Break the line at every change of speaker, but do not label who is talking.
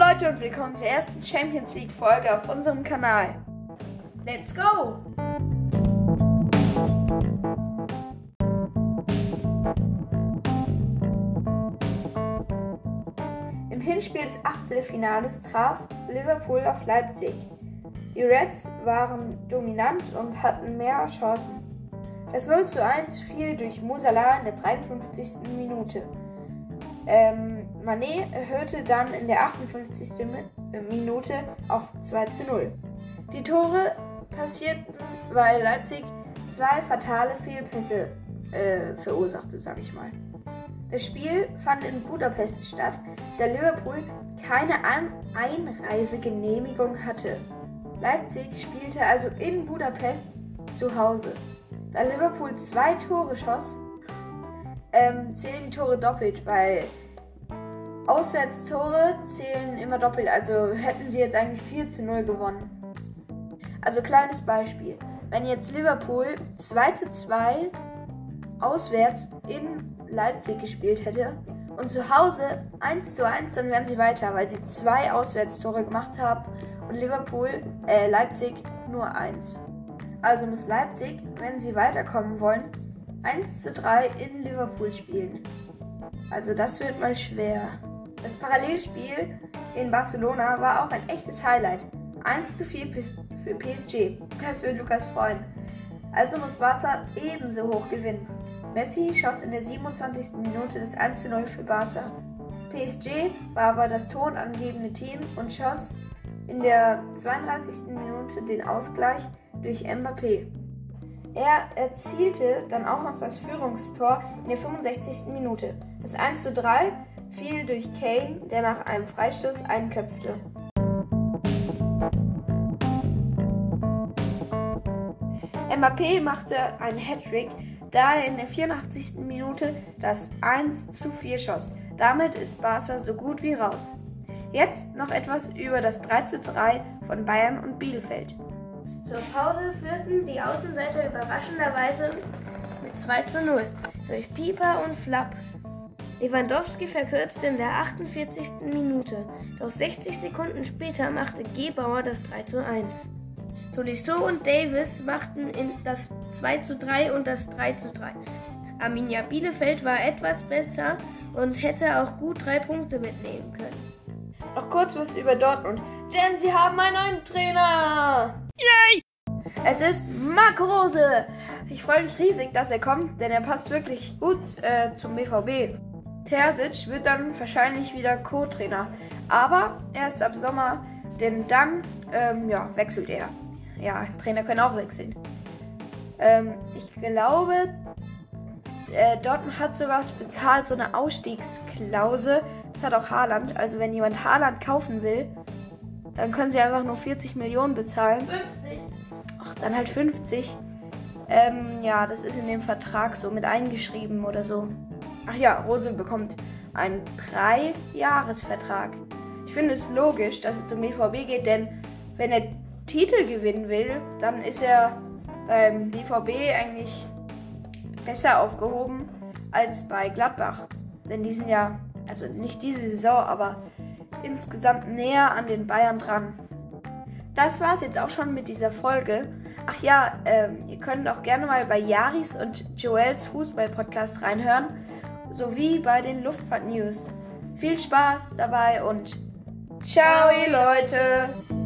Leute und willkommen zur ersten Champions League Folge auf unserem Kanal.
Let's go!
Im Hinspiel des Achtelfinales traf Liverpool auf Leipzig. Die Reds waren dominant und hatten mehr Chancen. Das 0 zu 1 fiel durch Musala in der 53. Minute. Ähm, Manet erhöhte dann in der 58. Äh, Minute auf 2 zu 0. Die Tore passierten, weil Leipzig zwei fatale Fehlpässe äh, verursachte, sag ich mal. Das Spiel fand in Budapest statt, da Liverpool keine An Einreisegenehmigung hatte. Leipzig spielte also in Budapest zu Hause. Da Liverpool zwei Tore schoss, ähm, zählen die Tore doppelt, weil Auswärtstore zählen immer doppelt. Also hätten sie jetzt eigentlich 4 zu 0 gewonnen. Also kleines Beispiel. Wenn jetzt Liverpool 2 zu 2 auswärts in Leipzig gespielt hätte und zu Hause 1 zu 1, dann wären sie weiter, weil sie zwei Auswärtstore gemacht haben und Liverpool, äh, Leipzig nur eins. Also muss Leipzig, wenn sie weiterkommen wollen, 1 zu 3 in Liverpool spielen. Also das wird mal schwer. Das Parallelspiel in Barcelona war auch ein echtes Highlight. 1 zu 4 für PSG. Das wird Lukas freuen. Also muss Barca ebenso hoch gewinnen. Messi schoss in der 27. Minute das 1 zu 0 für Barca. PSG war aber das tonangebende Team und schoss in der 32. Minute den Ausgleich durch Mbappé. Er erzielte dann auch noch das Führungstor in der 65. Minute. Das 1 zu 3 fiel durch Kane, der nach einem Freistoß einköpfte. Mbappé machte einen Hattrick, da er in der 84. Minute das 1 zu 4 schoss. Damit ist Barca so gut wie raus. Jetzt noch etwas über das 3 zu 3 von Bayern und Bielefeld.
Zur Pause führten die Außenseiter überraschenderweise mit 2 zu 0 durch Pieper und Flapp. Lewandowski verkürzte in der 48. Minute, doch 60 Sekunden später machte Gebauer das 3 zu 1. Tolisso und Davis machten das 2 zu 3 und das 3 zu 3. Arminia Bielefeld war etwas besser und hätte auch gut drei Punkte mitnehmen können.
Noch kurz was über Dortmund, denn sie haben einen neuen Trainer!
Yay!
Es ist Marco Rose. Ich freue mich riesig, dass er kommt, denn er passt wirklich gut äh, zum BVB. Terzic wird dann wahrscheinlich wieder Co-Trainer, aber erst ab Sommer, denn dann ähm, ja, wechselt er. Ja, Trainer können auch wechseln. Ähm, ich glaube, äh, Dortmund hat sowas bezahlt, so eine Ausstiegsklausel. Das hat auch Haaland. Also wenn jemand Haaland kaufen will, dann können sie einfach nur 40 Millionen bezahlen.
50.
Ach, dann halt 50. Ähm, ja, das ist in dem Vertrag so mit eingeschrieben oder so. Ach ja, Rose bekommt einen Drei-Jahres-Vertrag. Ich finde es logisch, dass er zum BVB geht, denn wenn er Titel gewinnen will, dann ist er beim BVB eigentlich besser aufgehoben als bei Gladbach. Denn die sind ja, also nicht diese Saison, aber insgesamt näher an den Bayern dran. Das war es jetzt auch schon mit dieser Folge. Ach ja, ähm, ihr könnt auch gerne mal bei Yaris und Joels Fußball-Podcast reinhören, sowie bei den Luftfahrt-News. Viel Spaß dabei und ciao, ihr Leute!